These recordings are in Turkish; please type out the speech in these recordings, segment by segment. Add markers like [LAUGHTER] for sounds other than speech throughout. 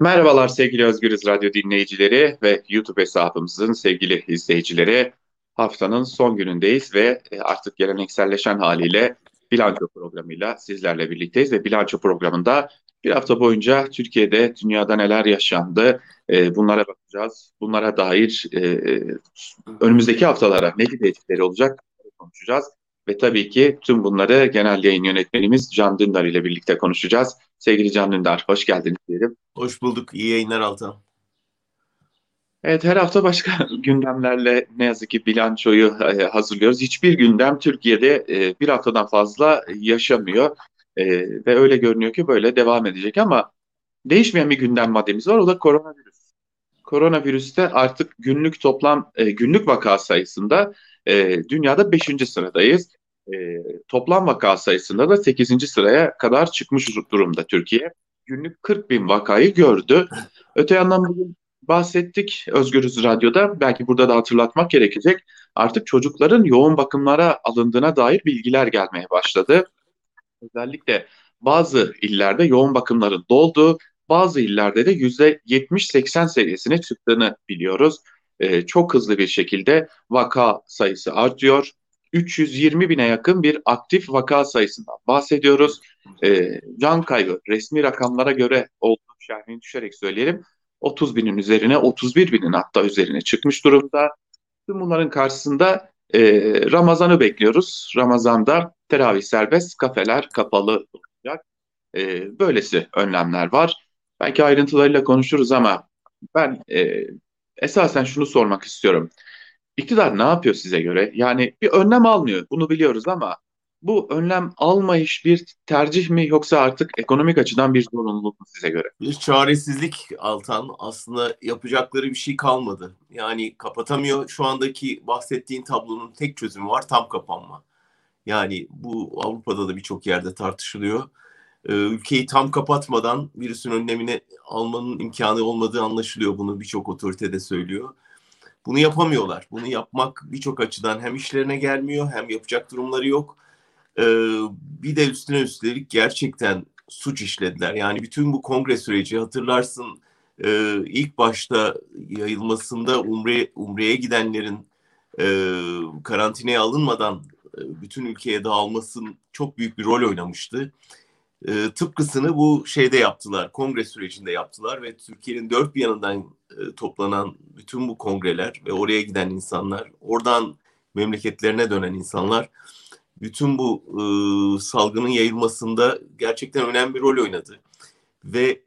Merhabalar sevgili Özgürüz Radyo dinleyicileri ve YouTube hesabımızın sevgili izleyicileri. Haftanın son günündeyiz ve e, artık gelenekselleşen haliyle bilanço programıyla sizlerle birlikteyiz ve bilanço programında bir hafta boyunca Türkiye'de, dünyada neler yaşandı e, bunlara bakacağız. Bunlara dair e, önümüzdeki haftalara ne gibi etkileri olacak konuşacağız. Ve tabii ki tüm bunları genel yayın yönetmenimiz Can Dündar ile birlikte konuşacağız. Sevgili Can Dündar, hoş geldiniz diyelim. Hoş bulduk. İyi yayınlar Altan. Evet her hafta başka [LAUGHS] gündemlerle ne yazık ki bilançoyu e, hazırlıyoruz. Hiçbir gündem Türkiye'de e, bir haftadan fazla yaşamıyor e, ve öyle görünüyor ki böyle devam edecek ama değişmeyen bir gündem maddemiz var o da koronavirüs. Koronavirüste artık günlük toplam günlük vaka sayısında dünyada 5. sıradayız. Toplam vaka sayısında da 8. sıraya kadar çıkmış durumda Türkiye günlük 40 bin vakayı gördü. Öte yandan bugün bahsettik Özgürüz Radyo'da. Belki burada da hatırlatmak gerekecek. Artık çocukların yoğun bakımlara alındığına dair bilgiler gelmeye başladı. Özellikle bazı illerde yoğun bakımların dolduğu, bazı illerde de %70-80 seviyesine çıktığını biliyoruz. Ee, çok hızlı bir şekilde vaka sayısı artıyor. 320 bine yakın bir aktif vaka sayısından bahsediyoruz. E, can kaybı resmi rakamlara göre olduğu şerhini düşerek söyleyelim. 30 binin üzerine 31 binin hatta üzerine çıkmış durumda. Tüm bunların karşısında e, Ramazan'ı bekliyoruz. Ramazan'da teravih serbest, kafeler kapalı olacak. E, böylesi önlemler var. Belki ayrıntılarıyla konuşuruz ama ben e, esasen şunu sormak istiyorum. İktidar ne yapıyor size göre? Yani bir önlem almıyor. Bunu biliyoruz ama bu önlem almayış bir tercih mi yoksa artık ekonomik açıdan bir zorunluluk mu size göre? Bir çaresizlik Altan. Aslında yapacakları bir şey kalmadı. Yani kapatamıyor. Şu andaki bahsettiğin tablonun tek çözümü var tam kapanma. Yani bu Avrupa'da da birçok yerde tartışılıyor. Ee, ülkeyi tam kapatmadan virüsün önlemini almanın imkanı olmadığı anlaşılıyor. Bunu birçok otorite de söylüyor. Bunu yapamıyorlar. Bunu yapmak birçok açıdan hem işlerine gelmiyor hem yapacak durumları yok. Ee, bir de üstüne üstelik gerçekten suç işlediler. Yani bütün bu kongre süreci hatırlarsın e, ilk başta yayılmasında Umre, Umre'ye gidenlerin e, karantinaya alınmadan e, bütün ülkeye dağılmasın çok büyük bir rol oynamıştı. E, tıpkısını bu şeyde yaptılar, kongre sürecinde yaptılar ve Türkiye'nin dört bir yanından e, toplanan bütün bu kongreler ve oraya giden insanlar, oradan memleketlerine dönen insanlar bütün bu e, salgının yayılmasında gerçekten önemli bir rol oynadı. Ve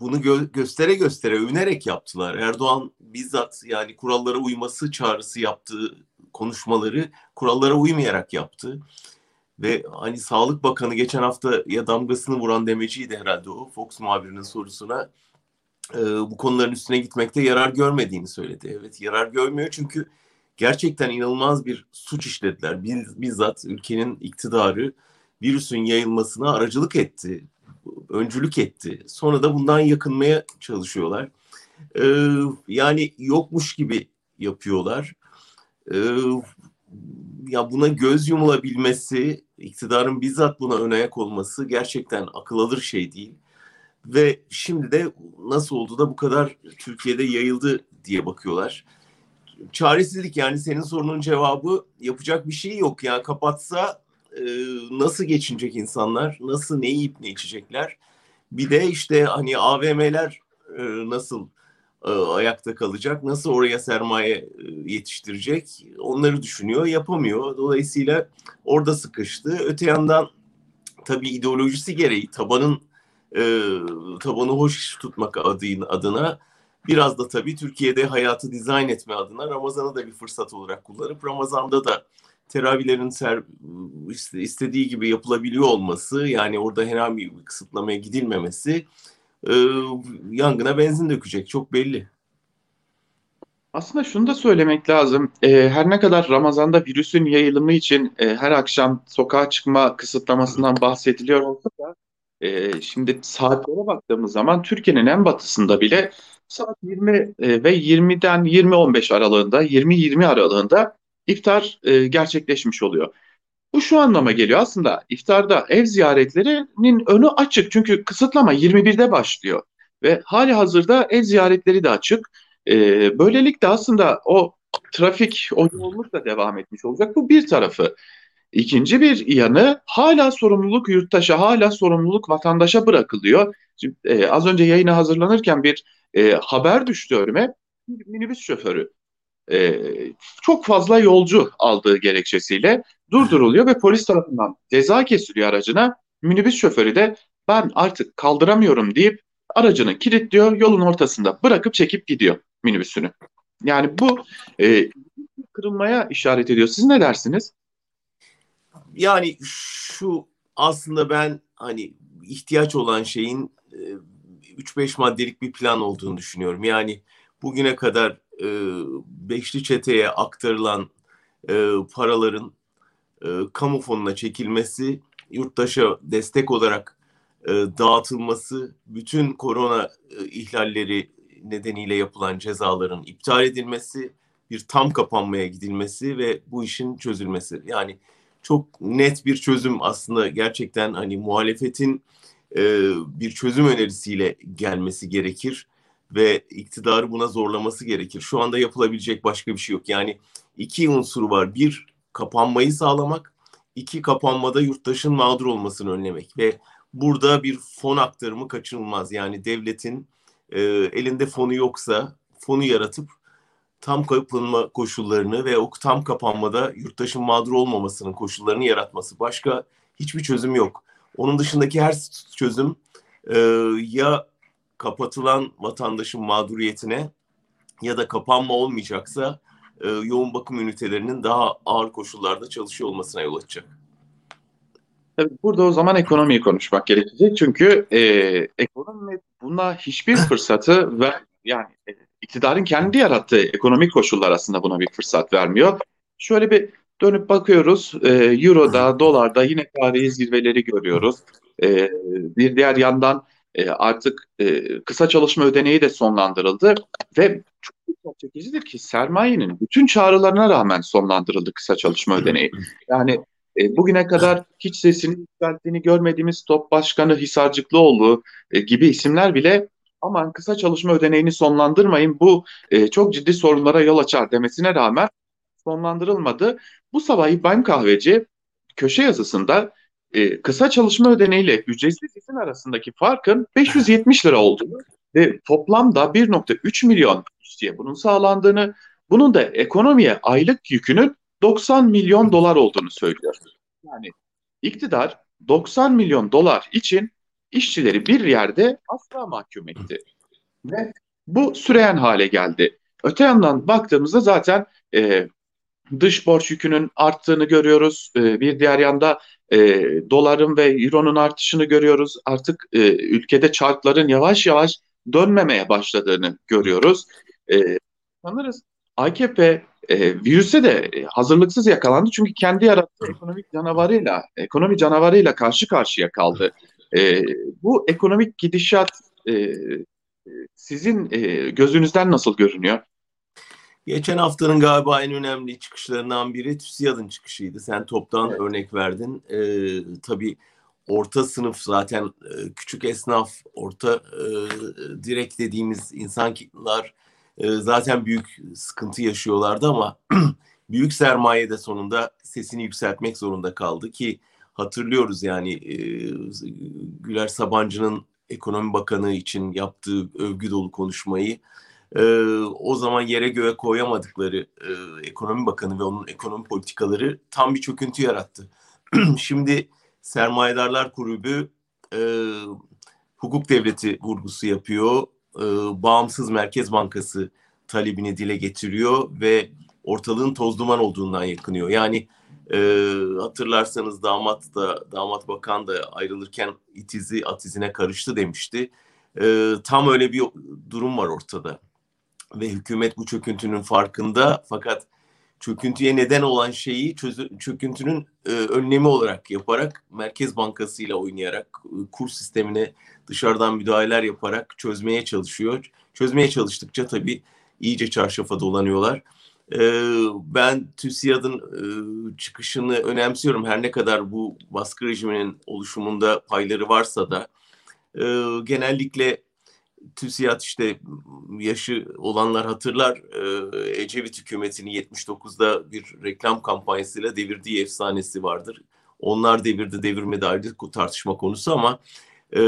bunu gö- göstere göstere övünerek yaptılar. Erdoğan bizzat yani kurallara uyması çağrısı yaptığı konuşmaları kurallara uymayarak yaptı. Ve hani Sağlık Bakanı geçen hafta ya damgasını vuran demeciydi herhalde o Fox muhabirinin sorusuna. E, bu konuların üstüne gitmekte yarar görmediğini söyledi. Evet yarar görmüyor çünkü gerçekten inanılmaz bir suç işlediler. Biz, bizzat ülkenin iktidarı virüsün yayılmasına aracılık etti, öncülük etti. Sonra da bundan yakınmaya çalışıyorlar. Ee, yani yokmuş gibi yapıyorlar. Ee, ya buna göz yumulabilmesi, iktidarın bizzat buna ön ayak olması gerçekten akıl alır şey değil. Ve şimdi de nasıl oldu da bu kadar Türkiye'de yayıldı diye bakıyorlar çaresizlik yani senin sorunun cevabı yapacak bir şey yok. Yani kapatsa e, nasıl geçinecek insanlar? Nasıl ne yiyip ne içecekler? Bir de işte hani AVM'ler e, nasıl ayakta kalacak? Nasıl oraya sermaye e, yetiştirecek? Onları düşünüyor, yapamıyor. Dolayısıyla orada sıkıştı. Öte yandan tabii ideolojisi gereği tabanın e, tabanı hoş tutmak adına, adına Biraz da tabii Türkiye'de hayatı dizayn etme adına Ramazan'ı da bir fırsat olarak kullanıp Ramazan'da da teravihlerin ser, istediği gibi yapılabiliyor olması yani orada herhangi bir kısıtlamaya gidilmemesi e, yangına benzin dökecek çok belli. Aslında şunu da söylemek lazım. E, her ne kadar Ramazan'da virüsün yayılımı için e, her akşam sokağa çıkma kısıtlamasından bahsediliyor olsa da e, şimdi saatlere baktığımız zaman Türkiye'nin en batısında bile saat 20 e, ve 20'den 20-15 aralığında, 20-20 aralığında iftar e, gerçekleşmiş oluyor. Bu şu anlama geliyor aslında iftarda ev ziyaretlerinin önü açık çünkü kısıtlama 21'de başlıyor ve hali hazırda ev ziyaretleri de açık. E, böylelikle aslında o trafik, o yoğunluk da devam etmiş olacak. Bu bir tarafı. İkinci bir yanı hala sorumluluk yurttaşa, hala sorumluluk vatandaşa bırakılıyor. Şimdi, e, az önce yayına hazırlanırken bir e, haber düştü önüme. Bir minibüs şoförü e, çok fazla yolcu aldığı gerekçesiyle durduruluyor ve polis tarafından ceza kesiliyor aracına. Minibüs şoförü de ben artık kaldıramıyorum deyip aracını kilitliyor, yolun ortasında bırakıp çekip gidiyor minibüsünü. Yani bu e, kırılmaya işaret ediyor. Siz ne dersiniz? Yani şu aslında ben hani ihtiyaç olan şeyin 3-5 e, maddelik bir plan olduğunu düşünüyorum. Yani bugüne kadar e, beşli çeteye aktarılan e, paraların e, kamu fonuna çekilmesi, yurttaşa destek olarak e, dağıtılması, bütün korona e, ihlalleri nedeniyle yapılan cezaların iptal edilmesi, bir tam kapanmaya gidilmesi ve bu işin çözülmesi. Yani çok net bir çözüm aslında gerçekten hani muhalefetin e, bir çözüm önerisiyle gelmesi gerekir ve iktidarı buna zorlaması gerekir. Şu anda yapılabilecek başka bir şey yok. Yani iki unsuru var. Bir, kapanmayı sağlamak. iki kapanmada yurttaşın mağdur olmasını önlemek. Ve burada bir fon aktarımı kaçınılmaz. Yani devletin e, elinde fonu yoksa fonu yaratıp tam kapanma koşullarını ve o tam kapanmada yurttaşın mağdur olmamasının koşullarını yaratması. Başka hiçbir çözüm yok. Onun dışındaki her çözüm e, ya kapatılan vatandaşın mağduriyetine ya da kapanma olmayacaksa e, yoğun bakım ünitelerinin daha ağır koşullarda çalışıyor olmasına yol açacak. Tabii burada o zaman ekonomiyi konuşmak gerekecek. Çünkü e, ekonomi buna hiçbir [LAUGHS] fırsatı ver yani e, iktidarın kendi yarattığı ekonomik koşullar aslında buna bir fırsat vermiyor. Şöyle bir dönüp bakıyoruz. E, Euro'da, dolarda yine tarihi zirveleri görüyoruz. E, bir diğer yandan e, artık e, kısa çalışma ödeneği de sonlandırıldı ve çok dikkat çekicidir ki sermayenin bütün çağrılarına rağmen sonlandırıldı kısa çalışma ödeneği. Yani e, bugüne kadar hiç sesini yükselttiğini görmediğimiz Top Başkanı Hisarcıklıoğlu e, gibi isimler bile aman kısa çalışma ödeneğini sonlandırmayın bu e, çok ciddi sorunlara yol açar demesine rağmen sonlandırılmadı. Bu sabah İbrahim Kahveci köşe yazısında e, kısa çalışma ödeneğiyle ücretsiz izin arasındaki farkın 570 lira olduğunu ve toplamda 1.3 milyon işçiye bunun sağlandığını, bunun da ekonomiye aylık yükünün 90 milyon dolar olduğunu söylüyor. Yani iktidar 90 milyon dolar için işçileri bir yerde asla mahkum etti. Ve bu süreyen hale geldi. Öte yandan baktığımızda zaten e, dış borç yükünün arttığını görüyoruz. E, bir diğer yanda e, doların ve euronun artışını görüyoruz. Artık e, ülkede çarkların yavaş yavaş dönmemeye başladığını görüyoruz. E, sanırız AKP e, virüse de hazırlıksız yakalandı çünkü kendi yarattığı ekonomik canavarıyla, ekonomi canavarıyla karşı karşıya kaldı. E, bu ekonomik gidişat e, sizin e, gözünüzden nasıl görünüyor? Geçen haftanın galiba en önemli çıkışlarından biri TÜSİAD'ın çıkışıydı. Sen toptan evet. örnek verdin. Ee, tabii orta sınıf zaten e, küçük esnaf, orta e, direkt dediğimiz insanlar e, zaten büyük sıkıntı yaşıyorlardı ama [CLEARS THROAT] büyük sermaye de sonunda sesini yükseltmek zorunda kaldı ki hatırlıyoruz yani e, Güler Sabancı'nın ekonomi bakanı için yaptığı övgü dolu konuşmayı e, o zaman yere göğe koyamadıkları e, ekonomi bakanı ve onun ekonomi politikaları tam bir çöküntü yarattı. [CLEARS THROAT] Şimdi sermayedarlar kulübü e, hukuk devleti vurgusu yapıyor. E, bağımsız Merkez Bankası talebini dile getiriyor ve ortalığın toz duman olduğundan yakınıyor. Yani e, hatırlarsanız damat da damat bakan da ayrılırken itizi atizine karıştı demişti. E, tam öyle bir durum var ortada ve hükümet bu çöküntünün farkında fakat çöküntüye neden olan şeyi çöküntünün e, önlemi olarak yaparak Merkez Bankası ile oynayarak e, kur sistemine dışarıdan müdahaleler yaparak çözmeye çalışıyor. Çözmeye çalıştıkça tabii iyice çarşafa dolanıyorlar. E, ben TÜSİAD'ın e, çıkışını önemsiyorum. Her ne kadar bu baskı rejiminin oluşumunda payları varsa da e, genellikle TÜSİAD işte yaşı olanlar hatırlar e, Ecevit hükümetini 79'da bir reklam kampanyasıyla devirdiği efsanesi vardır. Onlar devirdi devirmedi ayrı tartışma konusu ama e,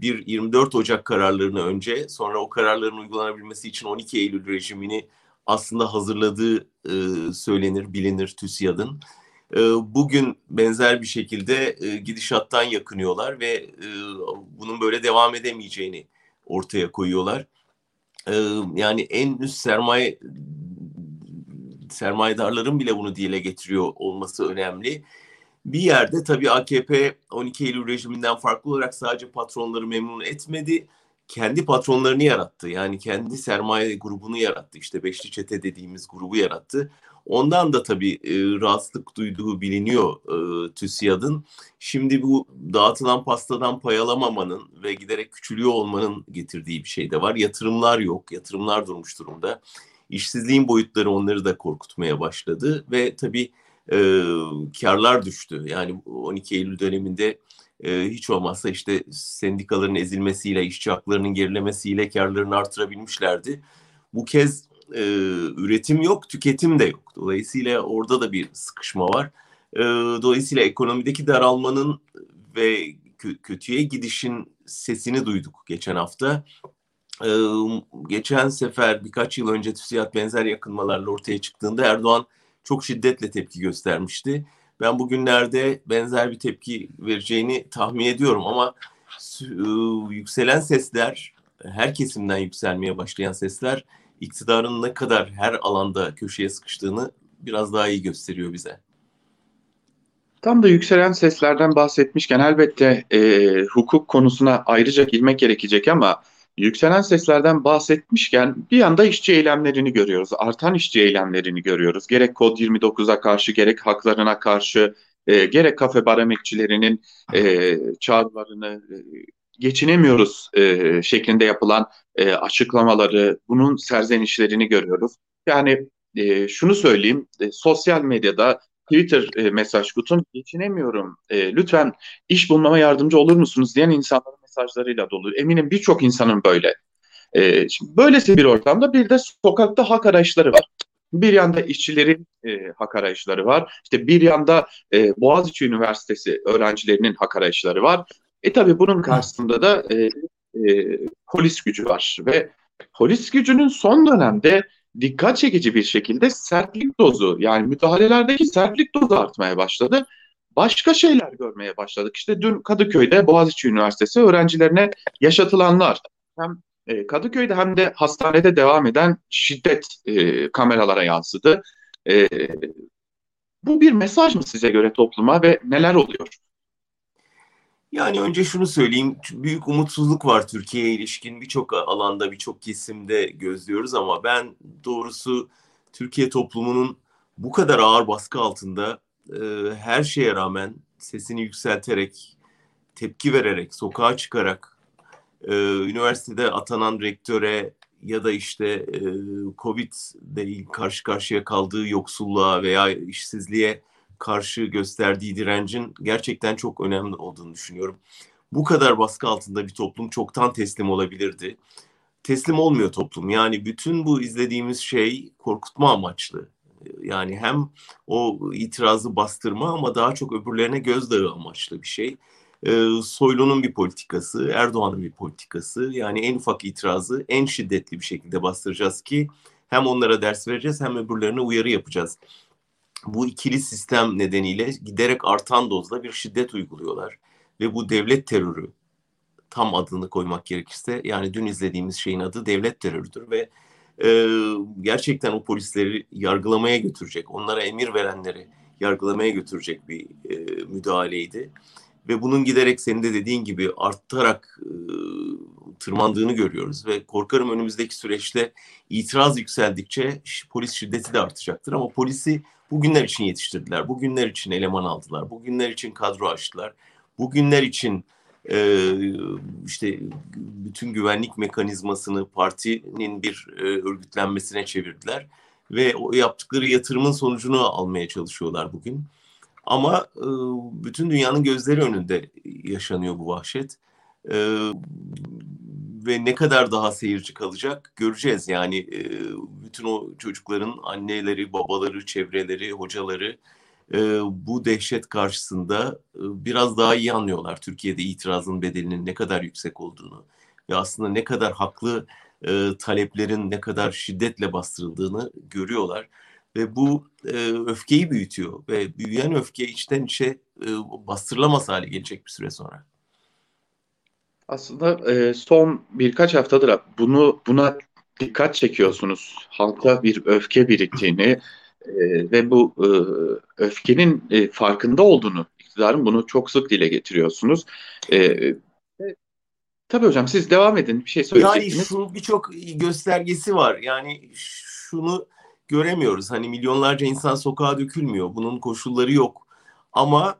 bir 24 Ocak kararlarını önce sonra o kararların uygulanabilmesi için 12 Eylül rejimini aslında hazırladığı e, söylenir, bilinir TÜSİAD'ın. E, bugün benzer bir şekilde gidişattan yakınıyorlar ve bunun böyle devam edemeyeceğini ortaya koyuyorlar. E, yani en üst sermaye sermayedarların bile bunu dile getiriyor olması önemli. Bir yerde tabii AKP 12 Eylül rejiminden farklı olarak sadece patronları memnun etmedi kendi patronlarını yarattı. Yani kendi sermaye grubunu yarattı. İşte Beşli Çete dediğimiz grubu yarattı. Ondan da tabii e, rahatsızlık duyduğu biliniyor e, TÜSİAD'ın. Şimdi bu dağıtılan pastadan payalamamanın ve giderek küçülüyor olmanın getirdiği bir şey de var. Yatırımlar yok, yatırımlar durmuş durumda. İşsizliğin boyutları onları da korkutmaya başladı ve tabii e, karlar düştü. Yani 12 Eylül döneminde e, hiç olmazsa işte sendikaların ezilmesiyle, işçi haklarının gerilemesiyle karlarını artırabilmişlerdi. Bu kez e, üretim yok, tüketim de yok. Dolayısıyla orada da bir sıkışma var. E, dolayısıyla ekonomideki daralmanın ve kötüye gidişin sesini duyduk geçen hafta. Ee, geçen sefer birkaç yıl önce TÜSİAD benzer yakınmalarla ortaya çıktığında Erdoğan çok şiddetle tepki göstermişti. Ben bugünlerde benzer bir tepki vereceğini tahmin ediyorum ama ıı, yükselen sesler, her kesimden yükselmeye başlayan sesler iktidarın ne kadar her alanda köşeye sıkıştığını biraz daha iyi gösteriyor bize. Tam da yükselen seslerden bahsetmişken elbette e, hukuk konusuna ayrıca girmek gerekecek ama yükselen seslerden bahsetmişken bir yanda işçi eylemlerini görüyoruz. Artan işçi eylemlerini görüyoruz. Gerek Kod 29'a karşı gerek haklarına karşı e, gerek kafe bar emekçilerinin e, çağrılarını e, geçinemiyoruz e, şeklinde yapılan e, açıklamaları, bunun serzenişlerini görüyoruz. Yani e, şunu söyleyeyim, e, sosyal medyada Twitter e, mesaj kutum geçinemiyorum. E, lütfen iş bulmama yardımcı olur musunuz diyen insanların mesajlarıyla dolu. Eminim birçok insanın böyle. E, şimdi böylesi bir ortamda bir de sokakta hak arayışları var. Bir yanda işçilerin e, hak arayışları var. İşte bir yanda e, Boğaziçi Üniversitesi öğrencilerinin hak arayışları var. E tabii bunun karşısında da e, e, polis gücü var ve polis gücünün son dönemde dikkat çekici bir şekilde sertlik dozu yani müdahalelerdeki sertlik dozu artmaya başladı. Başka şeyler görmeye başladık. İşte dün Kadıköy'de Boğaziçi Üniversitesi öğrencilerine yaşatılanlar hem e, Kadıköy'de hem de hastanede devam eden şiddet e, kameralara yansıdı. E, bu bir mesaj mı size göre topluma ve neler oluyor? Yani önce şunu söyleyeyim. Büyük umutsuzluk var Türkiye'ye ilişkin. Birçok alanda, birçok kesimde gözlüyoruz ama ben doğrusu Türkiye toplumunun bu kadar ağır baskı altında e, her şeye rağmen sesini yükselterek, tepki vererek, sokağa çıkarak, e, üniversitede atanan rektöre ya da işte e, Covid karşı karşıya kaldığı yoksulluğa veya işsizliğe karşı gösterdiği direncin gerçekten çok önemli olduğunu düşünüyorum. Bu kadar baskı altında bir toplum çoktan teslim olabilirdi. Teslim olmuyor toplum. Yani bütün bu izlediğimiz şey korkutma amaçlı. Yani hem o itirazı bastırma ama daha çok öbürlerine gözdağı amaçlı bir şey. Ee, Soylu'nun bir politikası, Erdoğan'ın bir politikası. Yani en ufak itirazı en şiddetli bir şekilde bastıracağız ki hem onlara ders vereceğiz hem öbürlerine uyarı yapacağız bu ikili sistem nedeniyle giderek artan dozda bir şiddet uyguluyorlar. Ve bu devlet terörü tam adını koymak gerekirse yani dün izlediğimiz şeyin adı devlet terörüdür ve e, gerçekten o polisleri yargılamaya götürecek, onlara emir verenleri yargılamaya götürecek bir e, müdahaleydi. Ve bunun giderek senin de dediğin gibi artarak e, tırmandığını görüyoruz ve korkarım önümüzdeki süreçte itiraz yükseldikçe polis şiddeti de artacaktır ama polisi bugünler için yetiştirdiler. Bugünler için eleman aldılar. Bugünler için kadro açtılar. Bugünler için e, işte bütün güvenlik mekanizmasını partinin bir e, örgütlenmesine çevirdiler ve o yaptıkları yatırımın sonucunu almaya çalışıyorlar bugün. Ama e, bütün dünyanın gözleri önünde yaşanıyor bu vahşet. E, ve ne kadar daha seyirci kalacak göreceğiz. Yani e, bütün o çocukların anneleri, babaları, çevreleri, hocaları e, bu dehşet karşısında e, biraz daha iyi anlıyorlar Türkiye'de itirazın bedelinin ne kadar yüksek olduğunu ve aslında ne kadar haklı e, taleplerin ne kadar şiddetle bastırıldığını görüyorlar ve bu e, öfkeyi büyütüyor ve büyüyen öfke içten içe e, bastırılamaz hale gelecek bir süre sonra. Aslında e, son birkaç haftadır bunu buna dikkat çekiyorsunuz. Halka bir öfke biriktiğini e, ve bu e, öfkenin e, farkında olduğunu, iktidarın bunu çok sık dile getiriyorsunuz. E, tabii hocam siz devam edin. Bir şey söyleyecektiniz. Yani şu birçok göstergesi var. Yani şunu göremiyoruz. Hani milyonlarca insan sokağa dökülmüyor. Bunun koşulları yok. Ama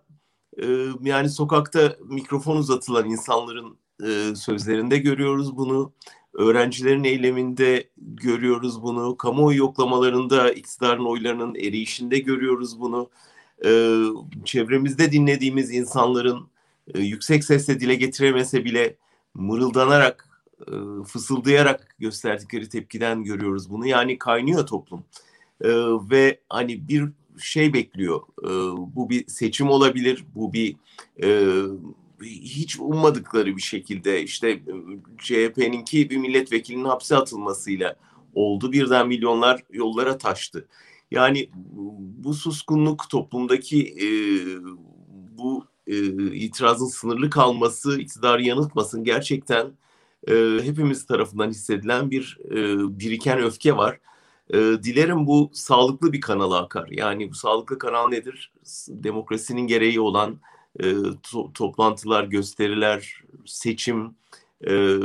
e, yani sokakta mikrofon uzatılan insanların e, sözlerinde görüyoruz bunu. Öğrencilerin eyleminde görüyoruz bunu. Kamuoyu yoklamalarında iktidarın oylarının erişinde görüyoruz bunu. E, çevremizde dinlediğimiz insanların e, yüksek sesle dile getiremese bile mırıldanarak, e, fısıldayarak gösterdikleri tepkiden görüyoruz bunu. Yani kaynıyor toplum. E, ve hani bir şey bekliyor. E, bu bir seçim olabilir, bu bir e, hiç ummadıkları bir şekilde işte CHP'ninki bir milletvekilinin hapse atılmasıyla oldu. Birden milyonlar yollara taştı. Yani bu suskunluk toplumdaki e, bu e, itirazın sınırlı kalması, iktidarı yanıltmasın gerçekten e, hepimiz tarafından hissedilen bir e, biriken öfke var. E, dilerim bu sağlıklı bir kanala akar. Yani bu sağlıklı kanal nedir? Demokrasinin gereği olan e, to- toplantılar, gösteriler, seçim, e,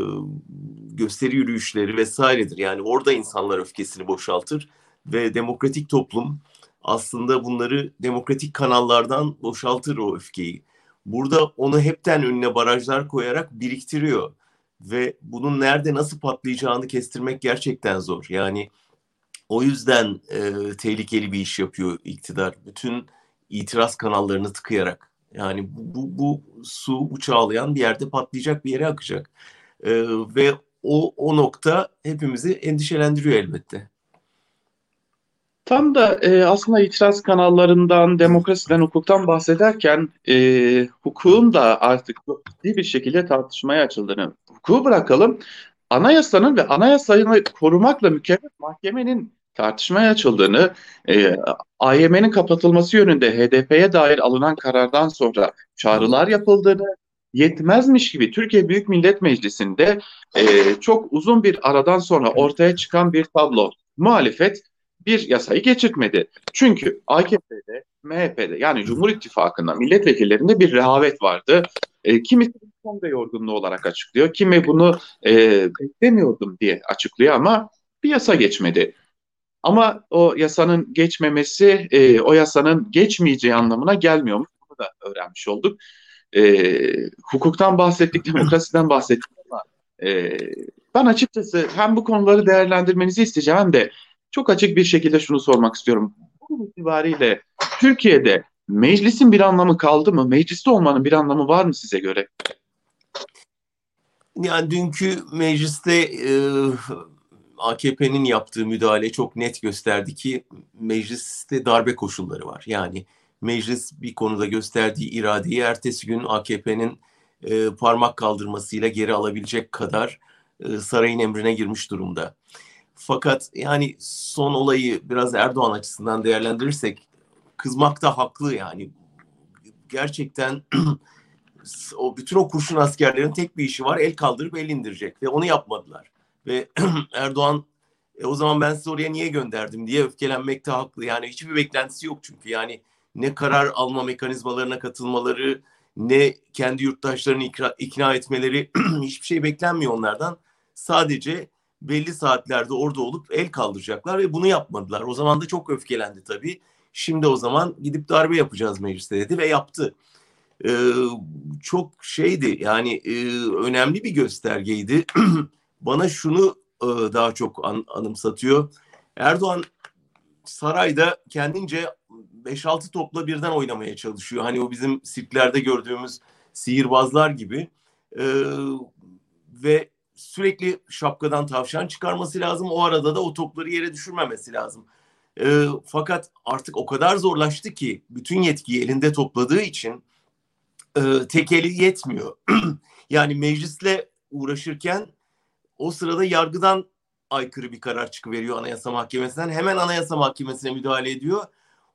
gösteri yürüyüşleri vesairedir. Yani orada insanlar öfkesini boşaltır ve demokratik toplum aslında bunları demokratik kanallardan boşaltır o öfkeyi. Burada onu hepten önüne barajlar koyarak biriktiriyor ve bunun nerede nasıl patlayacağını kestirmek gerçekten zor. Yani o yüzden e, tehlikeli bir iş yapıyor iktidar. Bütün itiraz kanallarını tıkayarak. Yani bu, bu, bu su bu çağlayan bir yerde patlayacak bir yere akacak. Ee, ve o, o nokta hepimizi endişelendiriyor elbette. Tam da e, aslında itiraz kanallarından, demokrasiden, hukuktan bahsederken e, hukukun da artık ciddi bir şekilde tartışmaya açıldığını, hukuku bırakalım, anayasanın ve anayasayı korumakla mükellef mahkemenin tartışmaya açıldığını, e, AYM'nin kapatılması yönünde HDP'ye dair alınan karardan sonra çağrılar yapıldığını, yetmezmiş gibi Türkiye Büyük Millet Meclisi'nde e, çok uzun bir aradan sonra ortaya çıkan bir tablo. Muhalefet bir yasayı geçirtmedi. Çünkü AKP'de, MHP'de yani Cumhur İttifakı'nda milletvekillerinde bir rehavet vardı. E, kimisi kongre yorgunluğu olarak açıklıyor. Kimi bunu e, beklemiyordum diye açıklıyor ama bir yasa geçmedi. Ama o yasanın geçmemesi e, o yasanın geçmeyeceği anlamına gelmiyormuş. Bunu da öğrenmiş olduk. E, hukuktan bahsettik, [LAUGHS] demokrasiden bahsettik ama e, ben açıkçası hem bu konuları değerlendirmenizi isteyeceğim hem de çok açık bir şekilde şunu sormak istiyorum. Bu itibariyle Türkiye'de meclisin bir anlamı kaldı mı? Mecliste olmanın bir anlamı var mı size göre? Yani dünkü mecliste e, AKP'nin yaptığı müdahale çok net gösterdi ki mecliste darbe koşulları var. Yani meclis bir konuda gösterdiği iradeyi ertesi gün AKP'nin e, parmak kaldırmasıyla geri alabilecek kadar e, sarayın emrine girmiş durumda. Fakat yani son olayı biraz Erdoğan açısından değerlendirirsek kızmak da haklı yani. Gerçekten [CLEARS THROAT] o bütün o kurşun askerlerin tek bir işi var el kaldırıp el indirecek ve onu yapmadılar. Ve [CLEARS THROAT] Erdoğan e, o zaman ben sizi oraya niye gönderdim diye öfkelenmekte haklı. Yani hiçbir beklentisi yok çünkü yani ne karar alma mekanizmalarına katılmaları ne kendi yurttaşlarını ikna, ikna etmeleri [CLEARS THROAT] hiçbir şey beklenmiyor onlardan. Sadece belli saatlerde orada olup el kaldıracaklar ve bunu yapmadılar. O zaman da çok öfkelendi tabii. Şimdi o zaman gidip darbe yapacağız mecliste dedi ve yaptı. Ee, çok şeydi yani e, önemli bir göstergeydi. [CLEARS THROAT] bana şunu e, daha çok an, anımsatıyor. Erdoğan sarayda kendince 5-6 topla birden oynamaya çalışıyor. Hani o bizim sirklerde gördüğümüz sihirbazlar gibi. E, ve sürekli şapkadan tavşan çıkarması lazım. O arada da o topları yere düşürmemesi lazım. E, fakat artık o kadar zorlaştı ki bütün yetkiyi elinde topladığı için e, tek eli yetmiyor. [CLEARS THROAT] yani meclisle uğraşırken o sırada yargıdan aykırı bir karar çıkıveriyor Anayasa Mahkemesi'nden. Hemen Anayasa Mahkemesi'ne müdahale ediyor.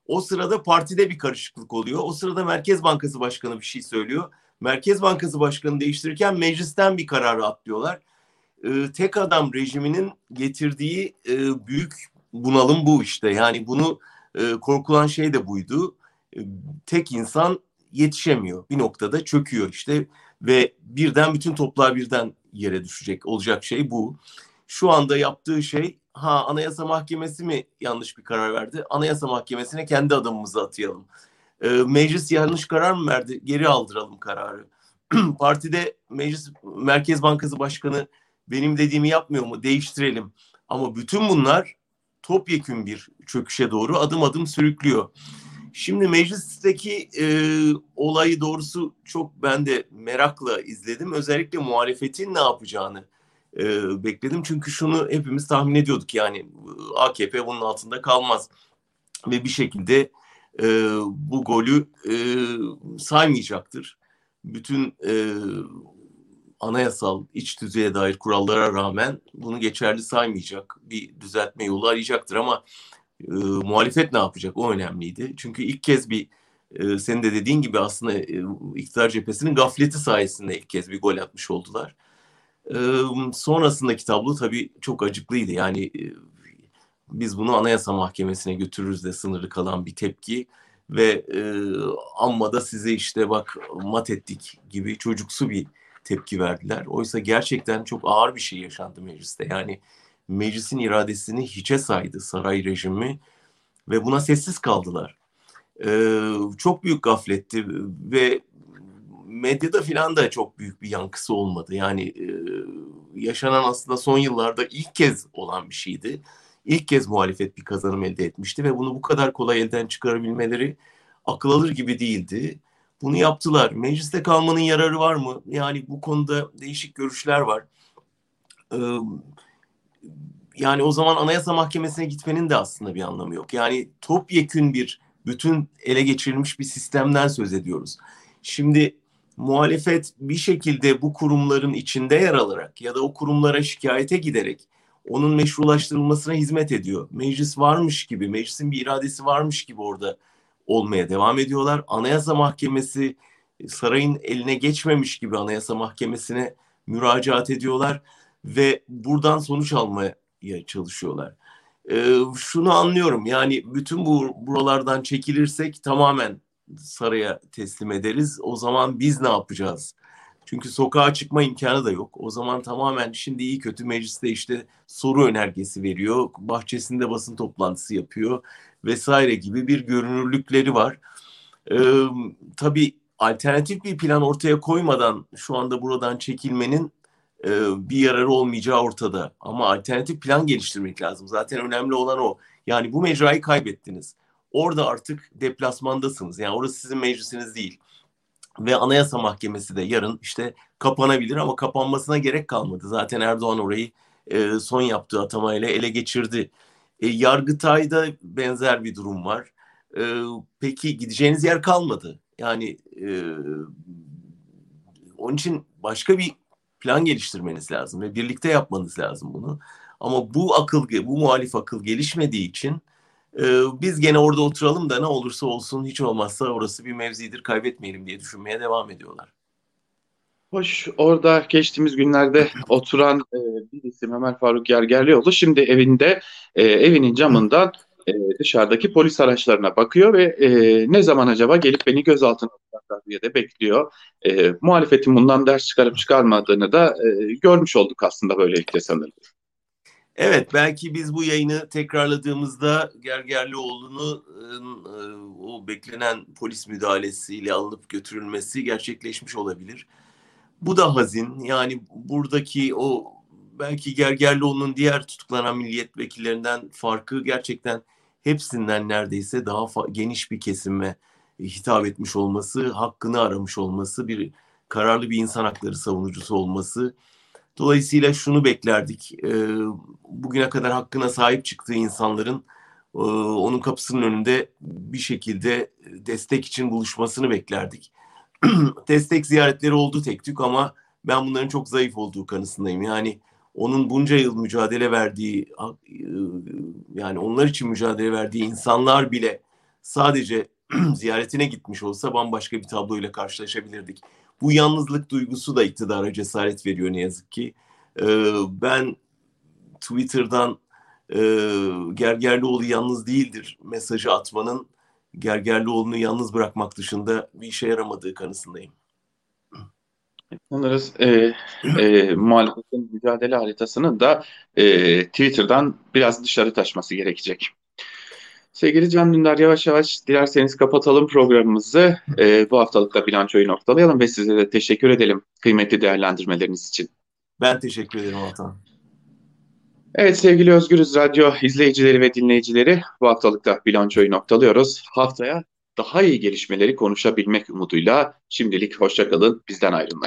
O sırada partide bir karışıklık oluyor. O sırada Merkez Bankası Başkanı bir şey söylüyor. Merkez Bankası Başkanı değiştirirken meclisten bir kararı atlıyorlar. Ee, tek adam rejiminin getirdiği e, büyük bunalım bu işte. Yani bunu e, korkulan şey de buydu. E, tek insan yetişemiyor. Bir noktada çöküyor işte ve birden bütün toplar birden yere düşecek olacak şey bu. Şu anda yaptığı şey ha Anayasa Mahkemesi mi yanlış bir karar verdi? Anayasa Mahkemesi'ne kendi adamımızı atayalım. E, meclis yanlış karar mı verdi? Geri aldıralım kararı. [CLEARS THROAT] Partide Meclis Merkez Bankası Başkanı benim dediğimi yapmıyor mu? Değiştirelim. Ama bütün bunlar topyekün bir çöküşe doğru adım adım sürüklüyor. Şimdi meclisteki e, olayı doğrusu çok ben de merakla izledim. Özellikle muhalefetin ne yapacağını e, bekledim. Çünkü şunu hepimiz tahmin ediyorduk yani AKP bunun altında kalmaz. Ve bir şekilde e, bu golü e, saymayacaktır. Bütün e, anayasal iç düzeye dair kurallara rağmen bunu geçerli saymayacak bir düzeltme yolu arayacaktır ama e, muhalefet ne yapacak o önemliydi. Çünkü ilk kez bir e, senin de dediğin gibi aslında e, iktidar cephesinin gafleti sayesinde ilk kez bir gol atmış oldular. E, sonrasındaki tablo tabii çok acıklıydı. Yani e, biz bunu Anayasa Mahkemesi'ne götürürüz de sınırlı kalan bir tepki ve e, amma da size işte bak mat ettik gibi çocuksu bir tepki verdiler. Oysa gerçekten çok ağır bir şey yaşandı mecliste. Yani meclisin iradesini hiçe saydı saray rejimi ve buna sessiz kaldılar. Ee, çok büyük gafletti ve medyada filan da çok büyük bir yankısı olmadı. Yani e, yaşanan aslında son yıllarda ilk kez olan bir şeydi. İlk kez muhalefet bir kazanım elde etmişti ve bunu bu kadar kolay elden çıkarabilmeleri akıl alır gibi değildi. Bunu yaptılar. Mecliste kalmanın yararı var mı? Yani bu konuda değişik görüşler var. Ee, yani o zaman Anayasa Mahkemesi'ne gitmenin de aslında bir anlamı yok. Yani topyekün bir bütün ele geçirilmiş bir sistemden söz ediyoruz. Şimdi muhalefet bir şekilde bu kurumların içinde yer alarak ya da o kurumlara şikayete giderek onun meşrulaştırılmasına hizmet ediyor. Meclis varmış gibi, meclisin bir iradesi varmış gibi orada olmaya devam ediyorlar. Anayasa Mahkemesi sarayın eline geçmemiş gibi Anayasa Mahkemesi'ne müracaat ediyorlar ve buradan sonuç almaya çalışıyorlar. Ee, şunu anlıyorum yani bütün bu buralardan çekilirsek tamamen saraya teslim ederiz. O zaman biz ne yapacağız? Çünkü sokağa çıkma imkanı da yok. O zaman tamamen şimdi iyi kötü mecliste işte soru önergesi veriyor. Bahçesinde basın toplantısı yapıyor vesaire gibi bir görünürlükleri var. Ee, tabii alternatif bir plan ortaya koymadan şu anda buradan çekilmenin bir yararı olmayacağı ortada. Ama alternatif plan geliştirmek lazım. Zaten önemli olan o. Yani bu mecrayı kaybettiniz. Orada artık deplasmandasınız. Yani orası sizin meclisiniz değil. Ve Anayasa Mahkemesi de yarın işte kapanabilir ama kapanmasına gerek kalmadı. Zaten Erdoğan orayı e, son yaptığı atamayla ele geçirdi. E, Yargıtay'da benzer bir durum var. E, peki gideceğiniz yer kalmadı. Yani e, onun için başka bir plan geliştirmeniz lazım ve birlikte yapmanız lazım bunu. Ama bu akıl, bu muhalif akıl gelişmediği için e, biz gene orada oturalım da ne olursa olsun hiç olmazsa orası bir mevzidir kaybetmeyelim diye düşünmeye devam ediyorlar. Hoş orada geçtiğimiz günlerde oturan e, bir isim Ömer Faruk Gergerlioğlu şimdi evinde e, evinin camından e, dışarıdaki polis araçlarına bakıyor ve e, ne zaman acaba gelip beni gözaltına alacaklar diye de bekliyor. E, muhalefetin bundan ders çıkarıp çıkarmadığını da e, görmüş olduk aslında böylelikle sanırım. Evet belki biz bu yayını tekrarladığımızda Gergerlioğlu'nu e, o beklenen polis müdahalesiyle alınıp götürülmesi gerçekleşmiş olabilir. Bu da hazin. Yani buradaki o belki Gergerlioğlu'nun diğer tutuklanan milletvekillerinden farkı gerçekten hepsinden neredeyse daha geniş bir kesime hitap etmiş olması, hakkını aramış olması, bir kararlı bir insan hakları savunucusu olması Dolayısıyla şunu beklerdik. E, bugüne kadar hakkına sahip çıktığı insanların e, onun kapısının önünde bir şekilde destek için buluşmasını beklerdik. [CLEARS THROAT] destek ziyaretleri oldu tek tük ama ben bunların çok zayıf olduğu kanısındayım. Yani onun bunca yıl mücadele verdiği yani onlar için mücadele verdiği insanlar bile sadece [CLEARS THROAT] ziyaretine gitmiş olsa bambaşka bir tabloyla karşılaşabilirdik. Bu yalnızlık duygusu da iktidara cesaret veriyor ne yazık ki. Ee, ben Twitter'dan e, Gergerlioğlu yalnız değildir mesajı atmanın Gergerlioğlu'nu yalnız bırakmak dışında bir işe yaramadığı kanısındayım. Sanırız e, e, muhalefetin mücadele haritasını da e, Twitter'dan biraz dışarı taşması gerekecek. Sevgili Can Dündar yavaş yavaş dilerseniz kapatalım programımızı. E, bu haftalık da bilançoyu noktalayalım ve size de teşekkür edelim kıymetli değerlendirmeleriniz için. Ben teşekkür ederim Altan. Evet sevgili Özgürüz Radyo izleyicileri ve dinleyicileri bu haftalık da bilançoyu noktalıyoruz. Haftaya daha iyi gelişmeleri konuşabilmek umuduyla şimdilik hoşçakalın bizden ayrılmayın.